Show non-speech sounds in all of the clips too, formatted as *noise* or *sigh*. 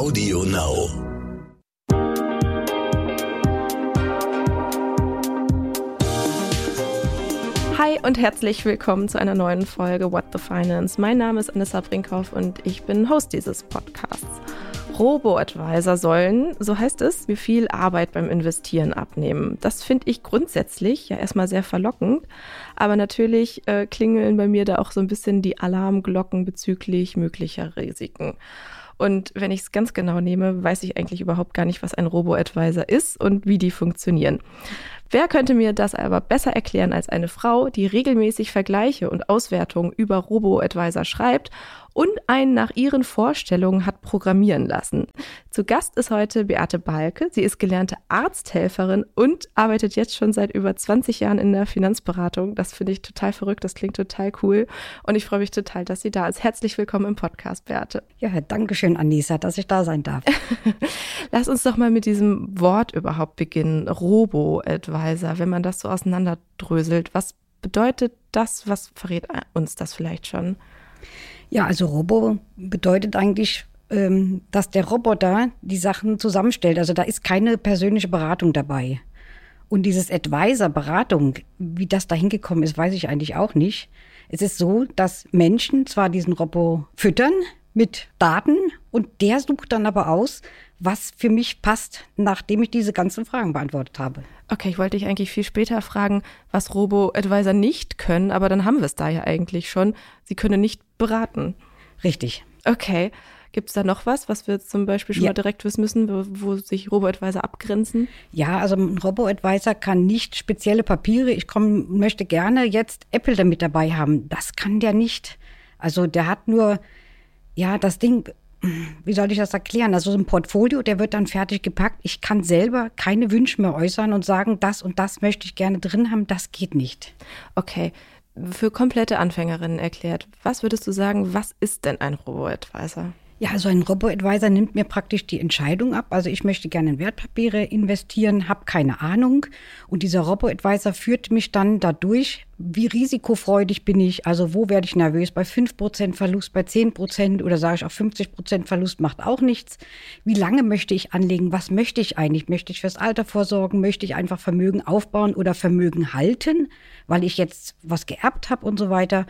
Audio Now. Hi und herzlich willkommen zu einer neuen Folge What the Finance. Mein Name ist Anissa Brinkhoff und ich bin Host dieses Podcasts. Robo-Advisor sollen, so heißt es, mir viel Arbeit beim Investieren abnehmen. Das finde ich grundsätzlich ja erstmal sehr verlockend, aber natürlich äh, klingeln bei mir da auch so ein bisschen die Alarmglocken bezüglich möglicher Risiken. Und wenn ich es ganz genau nehme, weiß ich eigentlich überhaupt gar nicht, was ein Robo-Advisor ist und wie die funktionieren. Wer könnte mir das aber besser erklären als eine Frau, die regelmäßig Vergleiche und Auswertungen über Robo-Advisor schreibt und einen nach ihren Vorstellungen hat programmieren lassen. Zu Gast ist heute Beate Balke. Sie ist gelernte Arzthelferin und arbeitet jetzt schon seit über 20 Jahren in der Finanzberatung. Das finde ich total verrückt, das klingt total cool und ich freue mich total, dass sie da ist. Herzlich willkommen im Podcast, Beate. Ja, danke schön, Anissa, dass ich da sein darf. *laughs* Lass uns doch mal mit diesem Wort überhaupt beginnen, Robo-Advisor, wenn man das so auseinanderdröselt. Was bedeutet das? Was verrät uns das vielleicht schon? Ja, also Robo bedeutet eigentlich, ähm, dass der Roboter die Sachen zusammenstellt. Also da ist keine persönliche Beratung dabei. Und dieses Advisor-Beratung, wie das da hingekommen ist, weiß ich eigentlich auch nicht. Es ist so, dass Menschen zwar diesen Robo füttern mit Daten und der sucht dann aber aus, was für mich passt, nachdem ich diese ganzen Fragen beantwortet habe. Okay, ich wollte dich eigentlich viel später fragen, was Robo-Advisor nicht können, aber dann haben wir es da ja eigentlich schon. Sie können nicht beraten. Richtig. Okay. Gibt es da noch was, was wir jetzt zum Beispiel schon ja. mal direkt wissen müssen, wo, wo sich Robo-Advisor abgrenzen? Ja, also ein Robo-Advisor kann nicht spezielle Papiere. Ich komm, möchte gerne jetzt Apple damit dabei haben. Das kann der nicht. Also der hat nur, ja, das Ding wie soll ich das erklären? Also so ein Portfolio, der wird dann fertig gepackt. Ich kann selber keine Wünsche mehr äußern und sagen, das und das möchte ich gerne drin haben. Das geht nicht. Okay. Für komplette Anfängerinnen erklärt, was würdest du sagen, was ist denn ein Robo-Advisor? Ja, also ein Robo-Advisor nimmt mir praktisch die Entscheidung ab. Also ich möchte gerne in Wertpapiere investieren, habe keine Ahnung. Und dieser Robo-Advisor führt mich dann dadurch, wie risikofreudig bin ich, also wo werde ich nervös, bei 5% Verlust, bei 10% oder sage ich auch 50% Verlust macht auch nichts. Wie lange möchte ich anlegen, was möchte ich eigentlich? Möchte ich fürs Alter vorsorgen, möchte ich einfach Vermögen aufbauen oder Vermögen halten, weil ich jetzt was geerbt habe und so weiter.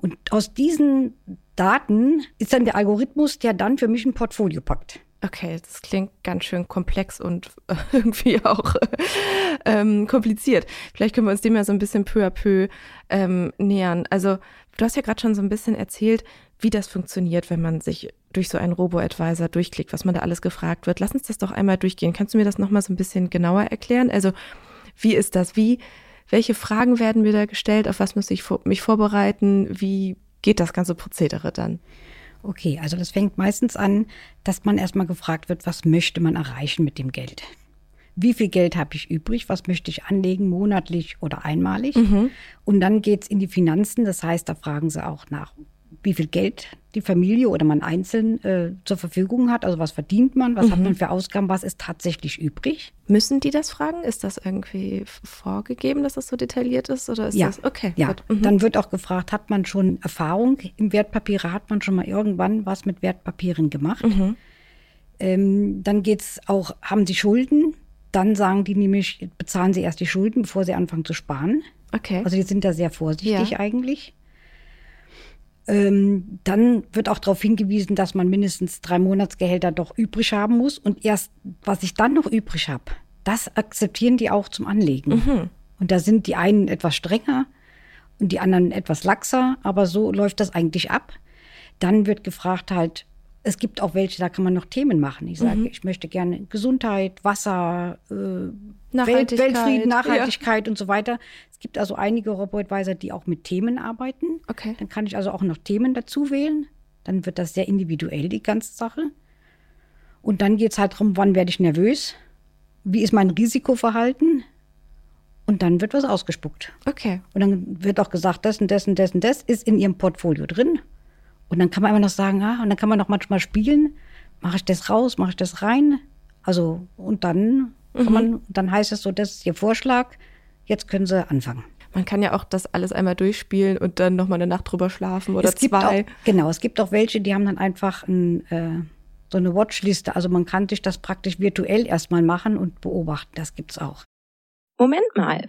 Und aus diesen Daten ist dann der Algorithmus, der dann für mich ein Portfolio packt. Okay, das klingt ganz schön komplex und *laughs* irgendwie auch ähm, kompliziert. Vielleicht können wir uns dem ja so ein bisschen peu à peu ähm, nähern. Also du hast ja gerade schon so ein bisschen erzählt, wie das funktioniert, wenn man sich durch so einen Robo-Advisor durchklickt, was man da alles gefragt wird. Lass uns das doch einmal durchgehen. Kannst du mir das nochmal so ein bisschen genauer erklären? Also wie ist das? Wie, welche Fragen werden mir da gestellt? Auf was muss ich mich vorbereiten? Wie geht das ganze Prozedere dann? Okay, also das fängt meistens an, dass man erstmal gefragt wird, was möchte man erreichen mit dem Geld? Wie viel Geld habe ich übrig? Was möchte ich anlegen, monatlich oder einmalig? Mhm. Und dann geht es in die Finanzen. Das heißt, da fragen sie auch nach, wie viel Geld die Familie oder man einzeln äh, zur Verfügung hat. Also was verdient man, was mhm. hat man für Ausgaben, was ist tatsächlich übrig. Müssen die das fragen? Ist das irgendwie vorgegeben, dass das so detailliert ist? Oder ist ja. das okay? Ja, mhm. dann wird auch gefragt, hat man schon Erfahrung im Wertpapiere? Hat man schon mal irgendwann was mit Wertpapieren gemacht? Mhm. Ähm, dann geht es auch, haben sie Schulden? Dann sagen die nämlich, bezahlen sie erst die Schulden, bevor sie anfangen zu sparen. Okay. Also die sind da sehr vorsichtig ja. eigentlich. Ähm, dann wird auch darauf hingewiesen, dass man mindestens drei Monatsgehälter doch übrig haben muss. Und erst, was ich dann noch übrig habe, das akzeptieren die auch zum Anlegen. Mhm. Und da sind die einen etwas strenger und die anderen etwas laxer, aber so läuft das eigentlich ab. Dann wird gefragt halt, es gibt auch welche, da kann man noch Themen machen. Ich sage, mhm. ich möchte gerne Gesundheit, Wasser, äh, Welt, Weltfrieden, Nachhaltigkeit ja. und so weiter. Es gibt also einige Robo-Advisor, die auch mit Themen arbeiten. Okay. Dann kann ich also auch noch Themen dazu wählen. Dann wird das sehr individuell, die ganze Sache. Und dann geht es halt darum, wann werde ich nervös? Wie ist mein Risikoverhalten? Und dann wird was ausgespuckt. Okay. Und dann wird auch gesagt, das und das und das und das ist in Ihrem Portfolio drin. Und dann kann man immer noch sagen, ah, und dann kann man noch manchmal spielen, mache ich das raus, mache ich das rein. Also, und dann kann mhm. man, dann heißt es so, das ist Ihr Vorschlag, jetzt können Sie anfangen. Man kann ja auch das alles einmal durchspielen und dann nochmal eine Nacht drüber schlafen oder es gibt zwei. Auch, genau, es gibt auch welche, die haben dann einfach ein, äh, so eine Watchliste. Also man kann sich das praktisch virtuell erstmal machen und beobachten. Das gibt's auch. Moment mal.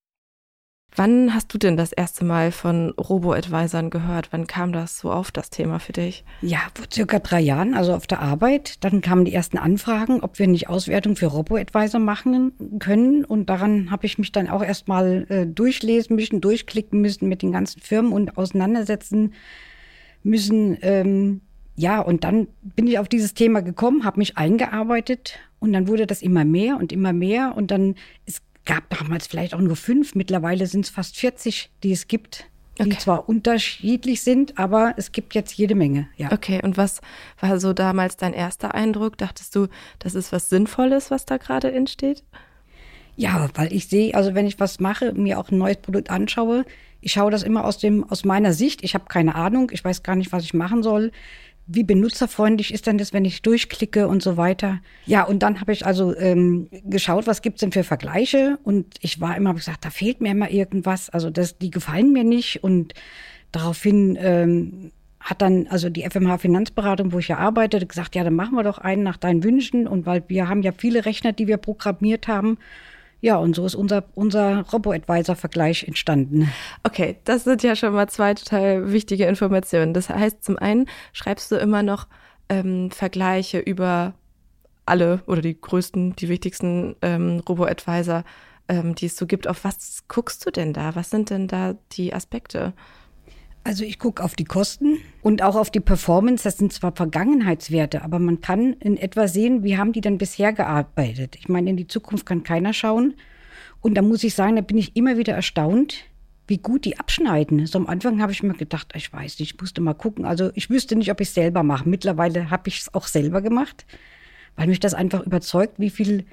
Wann hast du denn das erste Mal von Robo-Advisern gehört? Wann kam das so auf, das Thema für dich? Ja, vor circa drei Jahren, also auf der Arbeit. Dann kamen die ersten Anfragen, ob wir nicht Auswertung für Robo-Advisor machen können. Und daran habe ich mich dann auch erstmal äh, durchlesen müssen, durchklicken müssen mit den ganzen Firmen und auseinandersetzen müssen. Ähm, ja, und dann bin ich auf dieses Thema gekommen, habe mich eingearbeitet und dann wurde das immer mehr und immer mehr. Und dann ist gab damals vielleicht auch nur fünf, mittlerweile sind es fast 40, die es gibt, die okay. zwar unterschiedlich sind, aber es gibt jetzt jede Menge. Ja. Okay, und was war so damals dein erster Eindruck? Dachtest du, das ist was Sinnvolles, was da gerade entsteht? Ja, weil ich sehe, also wenn ich was mache, mir auch ein neues Produkt anschaue, ich schaue das immer aus dem aus meiner Sicht. Ich habe keine Ahnung, ich weiß gar nicht, was ich machen soll wie benutzerfreundlich ist denn das, wenn ich durchklicke und so weiter. Ja, und dann habe ich also ähm, geschaut, was gibt's denn für Vergleiche? Und ich war immer gesagt, da fehlt mir immer irgendwas, also das, die gefallen mir nicht. Und daraufhin ähm, hat dann also die FMH Finanzberatung, wo ich ja arbeite, gesagt, ja, dann machen wir doch einen nach deinen Wünschen. Und weil wir haben ja viele Rechner, die wir programmiert haben ja, und so ist unser, unser Robo-Advisor-Vergleich entstanden. Okay, das sind ja schon mal zwei total wichtige Informationen. Das heißt, zum einen schreibst du immer noch ähm, Vergleiche über alle oder die größten, die wichtigsten ähm, Robo-Advisor, ähm, die es so gibt. Auf was guckst du denn da? Was sind denn da die Aspekte? Also ich gucke auf die Kosten und auch auf die Performance. Das sind zwar Vergangenheitswerte, aber man kann in etwa sehen, wie haben die denn bisher gearbeitet. Ich meine, in die Zukunft kann keiner schauen. Und da muss ich sagen, da bin ich immer wieder erstaunt, wie gut die abschneiden. So am Anfang habe ich mir gedacht, ich weiß nicht, ich musste mal gucken. Also ich wüsste nicht, ob ich es selber mache. Mittlerweile habe ich es auch selber gemacht, weil mich das einfach überzeugt, wie viel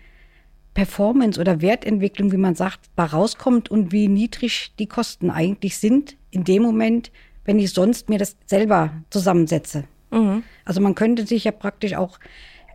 Performance oder Wertentwicklung, wie man sagt, da rauskommt und wie niedrig die Kosten eigentlich sind in dem Moment, wenn ich sonst mir das selber zusammensetze. Mhm. Also man könnte sich ja praktisch auch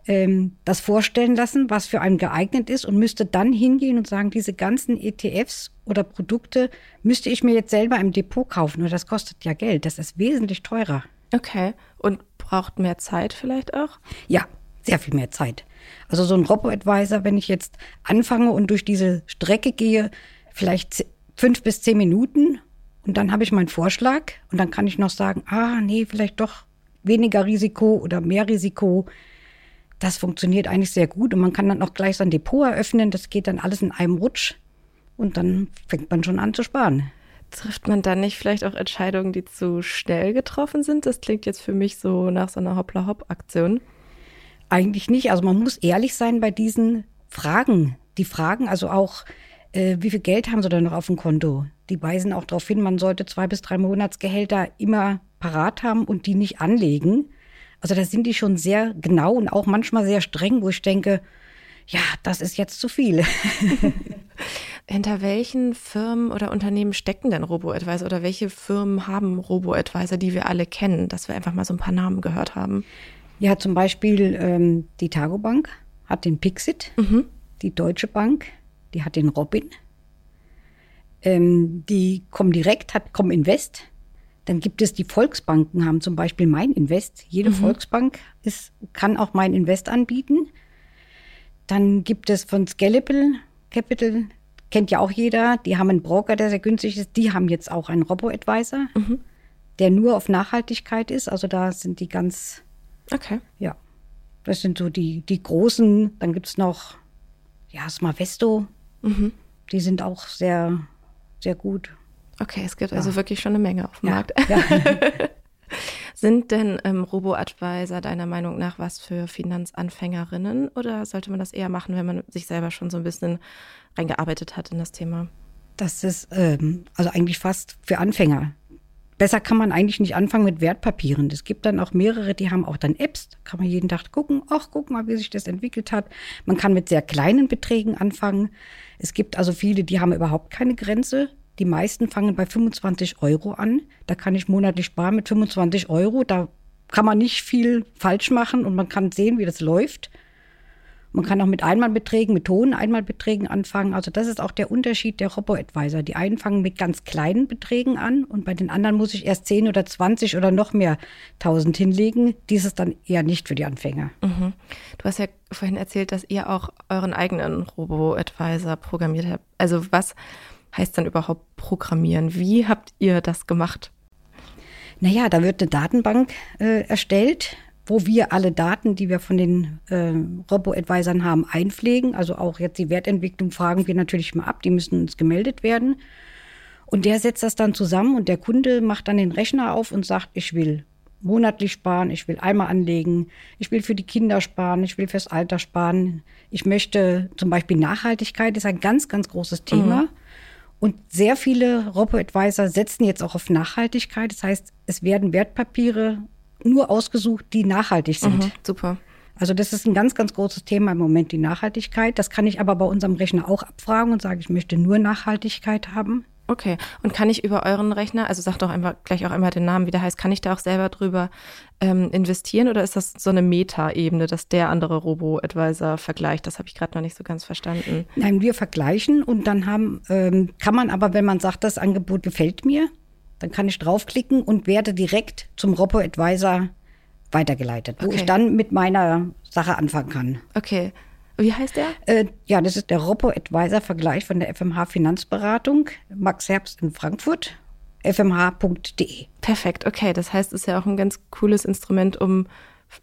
ähm, das vorstellen lassen, was für einen geeignet ist und müsste dann hingehen und sagen, diese ganzen ETFs oder Produkte müsste ich mir jetzt selber im Depot kaufen. Nur das kostet ja Geld. Das ist wesentlich teurer. Okay. Und braucht mehr Zeit vielleicht auch? Ja, sehr viel mehr Zeit. Also so ein Robo-Advisor, wenn ich jetzt anfange und durch diese Strecke gehe, vielleicht fünf bis zehn Minuten und dann habe ich meinen Vorschlag und dann kann ich noch sagen, ah, nee, vielleicht doch weniger Risiko oder mehr Risiko. Das funktioniert eigentlich sehr gut und man kann dann auch gleich sein Depot eröffnen. Das geht dann alles in einem Rutsch und dann fängt man schon an zu sparen. Trifft man dann nicht vielleicht auch Entscheidungen, die zu schnell getroffen sind? Das klingt jetzt für mich so nach so einer Hoppla-Hopp-Aktion. Eigentlich nicht. Also man muss ehrlich sein bei diesen Fragen. Die Fragen also auch, äh, wie viel Geld haben sie denn noch auf dem Konto? Die weisen auch darauf hin, man sollte zwei bis drei Monatsgehälter immer parat haben und die nicht anlegen. Also da sind die schon sehr genau und auch manchmal sehr streng, wo ich denke, ja, das ist jetzt zu viel. *laughs* *laughs* Hinter welchen Firmen oder Unternehmen stecken denn Robo-Advisor oder welche Firmen haben Robo-Advisor, die wir alle kennen, dass wir einfach mal so ein paar Namen gehört haben? Ja, zum Beispiel ähm, die Tagobank hat den Pixit, mhm. die Deutsche Bank, die hat den Robin, ähm, die Comdirect hat Cominvest. Dann gibt es die Volksbanken, haben zum Beispiel Mein Invest. Jede mhm. Volksbank ist, kann auch Mein Invest anbieten. Dann gibt es von Scalable Capital kennt ja auch jeder. Die haben einen Broker, der sehr günstig ist. Die haben jetzt auch einen Robo-Advisor, mhm. der nur auf Nachhaltigkeit ist. Also da sind die ganz. Okay. Ja. Das sind so die, die großen. Dann gibt es noch, ja, Smavesto. Mhm. Die sind auch sehr, sehr gut. Okay, es gibt ja. also wirklich schon eine Menge auf dem ja. Markt. Ja. *laughs* Sind denn ähm, Robo-Advisor deiner Meinung nach was für Finanzanfängerinnen oder sollte man das eher machen, wenn man sich selber schon so ein bisschen reingearbeitet hat in das Thema? Das ist ähm, also eigentlich fast für Anfänger. Besser kann man eigentlich nicht anfangen mit Wertpapieren. Es gibt dann auch mehrere, die haben auch dann Apps. Kann man jeden Tag gucken, ach, guck mal, wie sich das entwickelt hat. Man kann mit sehr kleinen Beträgen anfangen. Es gibt also viele, die haben überhaupt keine Grenze. Die meisten fangen bei 25 Euro an. Da kann ich monatlich sparen mit 25 Euro. Da kann man nicht viel falsch machen und man kann sehen, wie das läuft. Man kann auch mit Einmalbeträgen, mit hohen Einmalbeträgen anfangen. Also das ist auch der Unterschied der Robo-Advisor. Die einen fangen mit ganz kleinen Beträgen an und bei den anderen muss ich erst 10 oder 20 oder noch mehr tausend hinlegen. Dies ist dann eher nicht für die Anfänger. Mhm. Du hast ja vorhin erzählt, dass ihr auch euren eigenen Robo-Advisor programmiert habt. Also was heißt dann überhaupt programmieren? Wie habt ihr das gemacht? Naja, da wird eine Datenbank äh, erstellt, wo wir alle Daten, die wir von den äh, Robo-Advisern haben, einpflegen. Also auch jetzt die Wertentwicklung fragen wir natürlich mal ab, die müssen uns gemeldet werden. Und der setzt das dann zusammen und der Kunde macht dann den Rechner auf und sagt, ich will monatlich sparen, ich will einmal anlegen, ich will für die Kinder sparen, ich will fürs Alter sparen, ich möchte zum Beispiel Nachhaltigkeit ist ein ganz, ganz großes Thema. Mhm. Und sehr viele Robo-Advisor setzen jetzt auch auf Nachhaltigkeit. Das heißt, es werden Wertpapiere nur ausgesucht, die nachhaltig sind. Mhm, super. Also das ist ein ganz, ganz großes Thema im Moment, die Nachhaltigkeit. Das kann ich aber bei unserem Rechner auch abfragen und sage, ich möchte nur Nachhaltigkeit haben. Okay. Und kann ich über euren Rechner, also sag doch einfach gleich auch einmal den Namen, wie der heißt, kann ich da auch selber drüber ähm, investieren oder ist das so eine Meta-Ebene, dass der andere Robo-Advisor vergleicht? Das habe ich gerade noch nicht so ganz verstanden. Nein, wir vergleichen und dann haben, ähm, kann man aber, wenn man sagt, das Angebot gefällt mir, dann kann ich draufklicken und werde direkt zum Robo-Advisor weitergeleitet, wo okay. ich dann mit meiner Sache anfangen kann. Okay. Wie heißt der? Äh, ja, das ist der Robo-Advisor-Vergleich von der FMH Finanzberatung, Max Herbst in Frankfurt, fmh.de. Perfekt, okay. Das heißt, es ist ja auch ein ganz cooles Instrument, um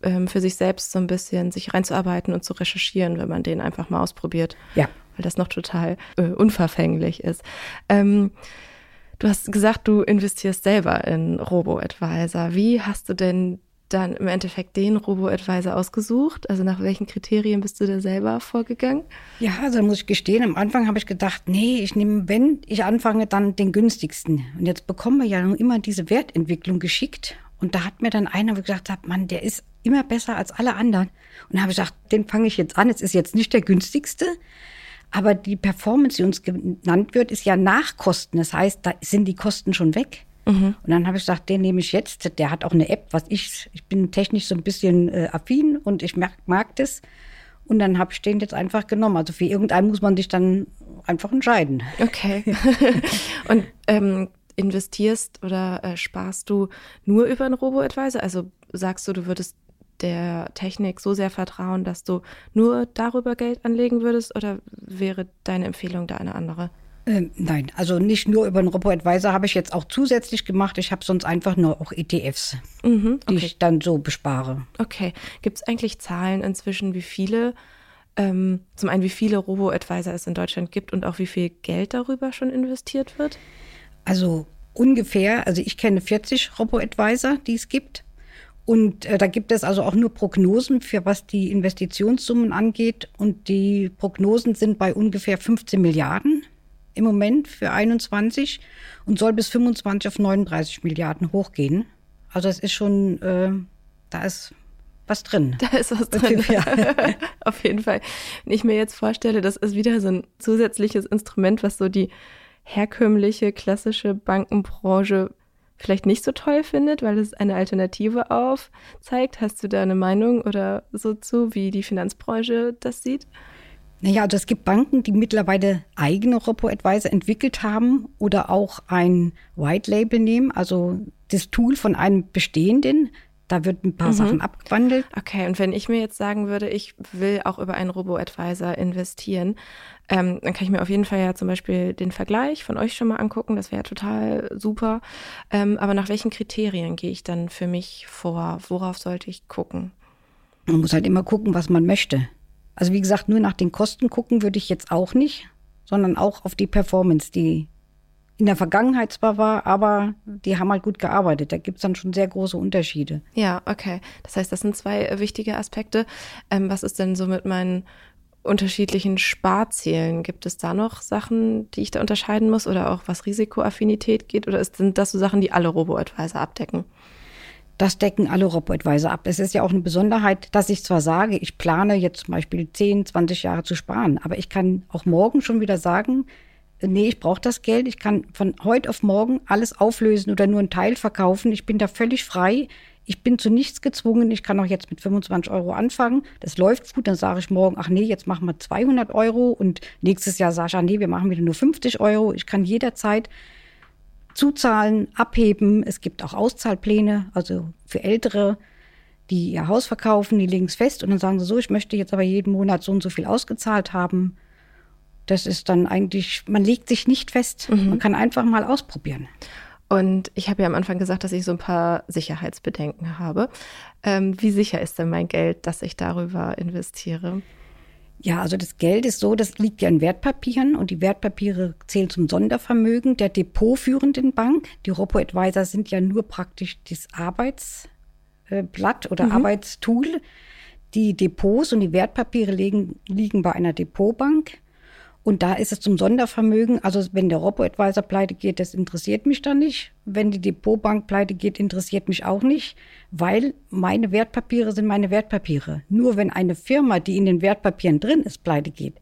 ähm, für sich selbst so ein bisschen sich reinzuarbeiten und zu recherchieren, wenn man den einfach mal ausprobiert. Ja. Weil das noch total äh, unverfänglich ist. Ähm, du hast gesagt, du investierst selber in Robo-Advisor. Wie hast du denn dann im Endeffekt den Robo-Advisor ausgesucht? Also nach welchen Kriterien bist du da selber vorgegangen? Ja, also muss ich gestehen, am Anfang habe ich gedacht, nee, ich nehme, wenn ich anfange, dann den günstigsten. Und jetzt bekommen wir ja immer diese Wertentwicklung geschickt. Und da hat mir dann einer gesagt, Mann, der ist immer besser als alle anderen. Und da habe ich gesagt, den fange ich jetzt an. Es ist jetzt nicht der günstigste, aber die Performance, die uns genannt wird, ist ja nach Kosten. Das heißt, da sind die Kosten schon weg. Mhm. Und dann habe ich gesagt, den nehme ich jetzt. Der hat auch eine App, was ich, ich bin technisch so ein bisschen äh, affin und ich mag, mag das. Und dann habe ich den jetzt einfach genommen. Also für irgendeinen muss man sich dann einfach entscheiden. Okay. *laughs* *laughs* und ähm, investierst oder äh, sparst du nur über einen Robo-Advisor? Also sagst du, du würdest der Technik so sehr vertrauen, dass du nur darüber Geld anlegen würdest oder wäre deine Empfehlung da eine andere? Ähm, nein, also nicht nur über den Robo-Advisor habe ich jetzt auch zusätzlich gemacht. Ich habe sonst einfach nur auch ETFs, mhm, okay. die ich dann so bespare. Okay. Gibt es eigentlich Zahlen inzwischen, wie viele, ähm, zum einen wie viele Robo-Advisor es in Deutschland gibt und auch wie viel Geld darüber schon investiert wird? Also ungefähr, also ich kenne 40 Robo-Advisor, die es gibt. Und äh, da gibt es also auch nur Prognosen für was die Investitionssummen angeht. Und die Prognosen sind bei ungefähr 15 Milliarden im Moment für 21 und soll bis 25 auf 39 Milliarden hochgehen. Also es ist schon, äh, da ist was drin. Da ist was drin. Ja. *laughs* auf jeden Fall. Wenn ich mir jetzt vorstelle, das ist wieder so ein zusätzliches Instrument, was so die herkömmliche, klassische Bankenbranche vielleicht nicht so toll findet, weil es eine Alternative aufzeigt. Hast du da eine Meinung oder so zu, wie die Finanzbranche das sieht? Naja, also es gibt Banken, die mittlerweile eigene Robo-Advisor entwickelt haben oder auch ein White Label nehmen, also das Tool von einem bestehenden. Da wird ein paar mhm. Sachen abgewandelt. Okay, und wenn ich mir jetzt sagen würde, ich will auch über einen Robo-Advisor investieren, ähm, dann kann ich mir auf jeden Fall ja zum Beispiel den Vergleich von euch schon mal angucken. Das wäre ja total super. Ähm, aber nach welchen Kriterien gehe ich dann für mich vor? Worauf sollte ich gucken? Man muss halt immer gucken, was man möchte. Also wie gesagt, nur nach den Kosten gucken würde ich jetzt auch nicht, sondern auch auf die Performance, die in der Vergangenheit zwar war, aber die haben halt gut gearbeitet. Da gibt es dann schon sehr große Unterschiede. Ja, okay. Das heißt, das sind zwei wichtige Aspekte. Ähm, was ist denn so mit meinen unterschiedlichen Sparzielen? Gibt es da noch Sachen, die ich da unterscheiden muss oder auch was Risikoaffinität geht? Oder sind das so Sachen, die alle Robo-Advisor abdecken? Das decken alle Robo-Advisor ab. Es ist ja auch eine Besonderheit, dass ich zwar sage, ich plane jetzt zum Beispiel 10, 20 Jahre zu sparen, aber ich kann auch morgen schon wieder sagen, nee, ich brauche das Geld, ich kann von heute auf morgen alles auflösen oder nur einen Teil verkaufen. Ich bin da völlig frei. Ich bin zu nichts gezwungen. Ich kann auch jetzt mit 25 Euro anfangen. Das läuft gut. Dann sage ich morgen, ach nee, jetzt machen wir 200 Euro. Und nächstes Jahr sage ich, ach nee, wir machen wieder nur 50 Euro. Ich kann jederzeit zuzahlen, abheben. Es gibt auch Auszahlpläne, also für Ältere, die ihr Haus verkaufen, die legen es fest und dann sagen sie so, ich möchte jetzt aber jeden Monat so und so viel ausgezahlt haben. Das ist dann eigentlich, man legt sich nicht fest. Mhm. Man kann einfach mal ausprobieren. Und ich habe ja am Anfang gesagt, dass ich so ein paar Sicherheitsbedenken habe. Ähm, wie sicher ist denn mein Geld, dass ich darüber investiere? Ja, also das Geld ist so, das liegt ja in Wertpapieren und die Wertpapiere zählen zum Sondervermögen der depotführenden Bank. Die Robo-Advisor sind ja nur praktisch das Arbeitsblatt oder mhm. Arbeitstool. Die Depots und die Wertpapiere liegen, liegen bei einer Depotbank. Und da ist es zum Sondervermögen. Also wenn der Robo-Advisor pleite geht, das interessiert mich dann nicht. Wenn die Depotbank pleite geht, interessiert mich auch nicht, weil meine Wertpapiere sind meine Wertpapiere. Nur wenn eine Firma, die in den Wertpapieren drin ist, pleite geht,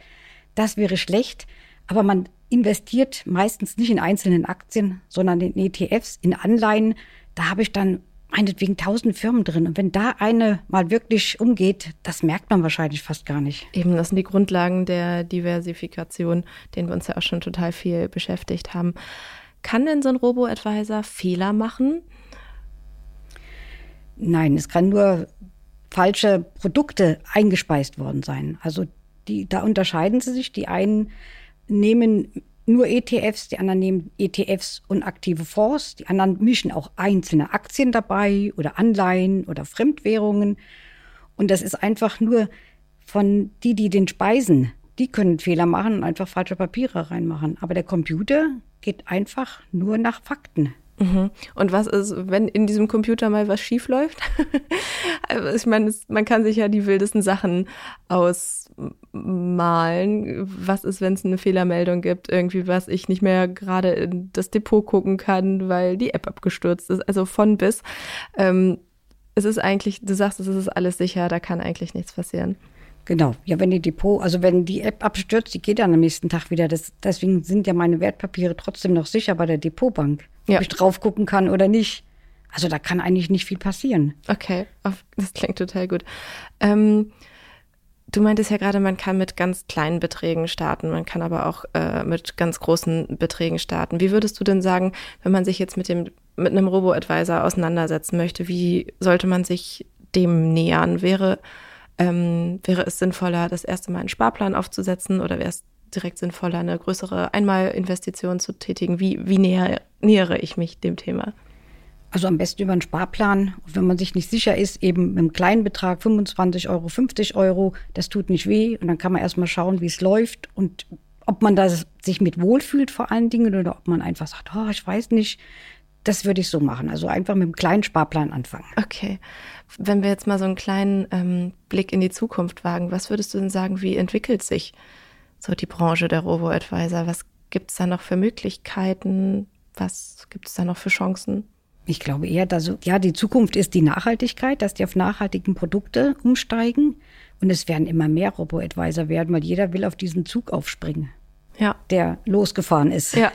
das wäre schlecht. Aber man investiert meistens nicht in einzelnen Aktien, sondern in ETFs, in Anleihen. Da habe ich dann meinetwegen tausend Firmen drin. Und wenn da eine mal wirklich umgeht, das merkt man wahrscheinlich fast gar nicht. Eben, das sind die Grundlagen der Diversifikation, denen wir uns ja auch schon total viel beschäftigt haben. Kann denn so ein Robo-Advisor Fehler machen? Nein, es kann nur falsche Produkte eingespeist worden sein. Also die, da unterscheiden sie sich. Die einen nehmen nur ETFs, die anderen nehmen ETFs und aktive Fonds, die anderen mischen auch einzelne Aktien dabei oder Anleihen oder Fremdwährungen. Und das ist einfach nur von die, die den speisen, die können Fehler machen und einfach falsche Papiere reinmachen. Aber der Computer geht einfach nur nach Fakten. Mhm. Und was ist, wenn in diesem Computer mal was schief läuft? *laughs* also ich meine, man kann sich ja die wildesten Sachen ausmalen. Was ist, wenn es eine Fehlermeldung gibt, irgendwie, was ich nicht mehr gerade in das Depot gucken kann, weil die App abgestürzt ist. Also von bis. Ähm, es ist eigentlich, du sagst, es ist alles sicher, da kann eigentlich nichts passieren. Genau. Ja, wenn die Depot, also wenn die App abstürzt, die geht dann am nächsten Tag wieder. Das, deswegen sind ja meine Wertpapiere trotzdem noch sicher bei der Depotbank. Ja. Ob ich drauf gucken kann oder nicht. Also da kann eigentlich nicht viel passieren. Okay, das klingt total gut. Ähm, du meintest ja gerade, man kann mit ganz kleinen Beträgen starten, man kann aber auch äh, mit ganz großen Beträgen starten. Wie würdest du denn sagen, wenn man sich jetzt mit dem mit einem Robo-Advisor auseinandersetzen möchte, wie sollte man sich dem nähern? Wäre ähm, wäre es sinnvoller, das erste Mal einen Sparplan aufzusetzen oder wäre es direkt sinnvoller, eine größere Einmalinvestition zu tätigen? Wie, wie näher, nähere ich mich dem Thema? Also am besten über einen Sparplan. wenn man sich nicht sicher ist, eben mit einem kleinen Betrag, 25 Euro, 50 Euro, das tut nicht weh. Und dann kann man erstmal schauen, wie es läuft und ob man da sich mit wohlfühlt vor allen Dingen oder ob man einfach sagt, oh, ich weiß nicht. Das würde ich so machen. Also einfach mit einem kleinen Sparplan anfangen. Okay. Wenn wir jetzt mal so einen kleinen ähm, Blick in die Zukunft wagen, was würdest du denn sagen, wie entwickelt sich so die Branche der Robo-Advisor? Was gibt es da noch für Möglichkeiten? Was gibt es da noch für Chancen? Ich glaube eher, dass ja, die Zukunft ist die Nachhaltigkeit, dass die auf nachhaltigen Produkte umsteigen. Und es werden immer mehr Robo-Advisor werden, weil jeder will auf diesen Zug aufspringen, ja. der losgefahren ist. Ja.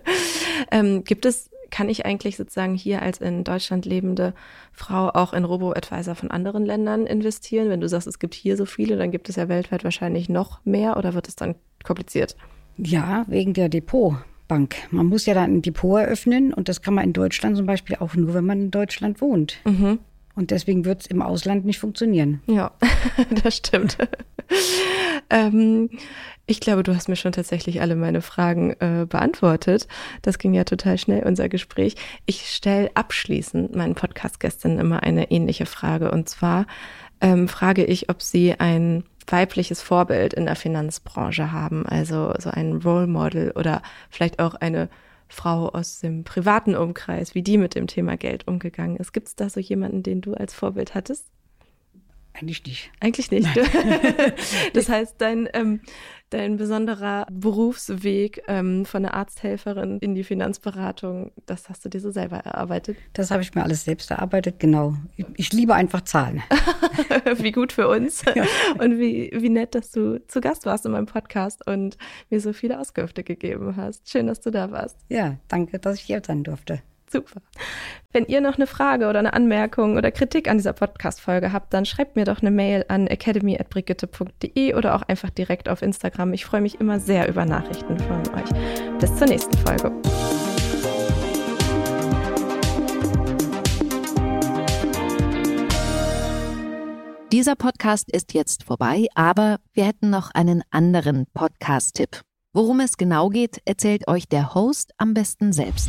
*laughs* ähm, gibt es kann ich eigentlich sozusagen hier als in Deutschland lebende Frau auch in Robo-Advisor von anderen Ländern investieren? Wenn du sagst, es gibt hier so viele, dann gibt es ja weltweit wahrscheinlich noch mehr oder wird es dann kompliziert? Ja, wegen der Depotbank. Man muss ja dann ein Depot eröffnen und das kann man in Deutschland zum Beispiel auch nur, wenn man in Deutschland wohnt. Mhm. Und deswegen wird es im Ausland nicht funktionieren. Ja, *laughs* das stimmt. *laughs* ähm, ich glaube, du hast mir schon tatsächlich alle meine Fragen äh, beantwortet. Das ging ja total schnell, unser Gespräch. Ich stelle abschließend meinen Podcast-Gästinnen immer eine ähnliche Frage. Und zwar ähm, frage ich, ob sie ein weibliches Vorbild in der Finanzbranche haben, also so ein Role Model oder vielleicht auch eine Frau aus dem privaten Umkreis, wie die mit dem Thema Geld umgegangen ist. Gibt es da so jemanden, den du als Vorbild hattest? Eigentlich nicht. Eigentlich nicht. *laughs* das heißt, dein, ähm, dein besonderer Berufsweg ähm, von der Arzthelferin in die Finanzberatung, das hast du dir so selber erarbeitet? Das habe ich mir alles selbst erarbeitet, genau. Ich, ich liebe einfach Zahlen. *laughs* wie gut für uns. *laughs* Ja. Und wie, wie nett, dass du zu Gast warst in meinem Podcast und mir so viele Auskünfte gegeben hast. Schön, dass du da warst. Ja, danke, dass ich hier sein durfte. Super. Wenn ihr noch eine Frage oder eine Anmerkung oder Kritik an dieser Podcast-Folge habt, dann schreibt mir doch eine Mail an academy.brigitte.de oder auch einfach direkt auf Instagram. Ich freue mich immer sehr über Nachrichten von euch. Bis zur nächsten Folge. Dieser Podcast ist jetzt vorbei, aber wir hätten noch einen anderen Podcast-Tipp. Worum es genau geht, erzählt euch der Host am besten selbst.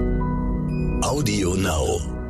Audio Now.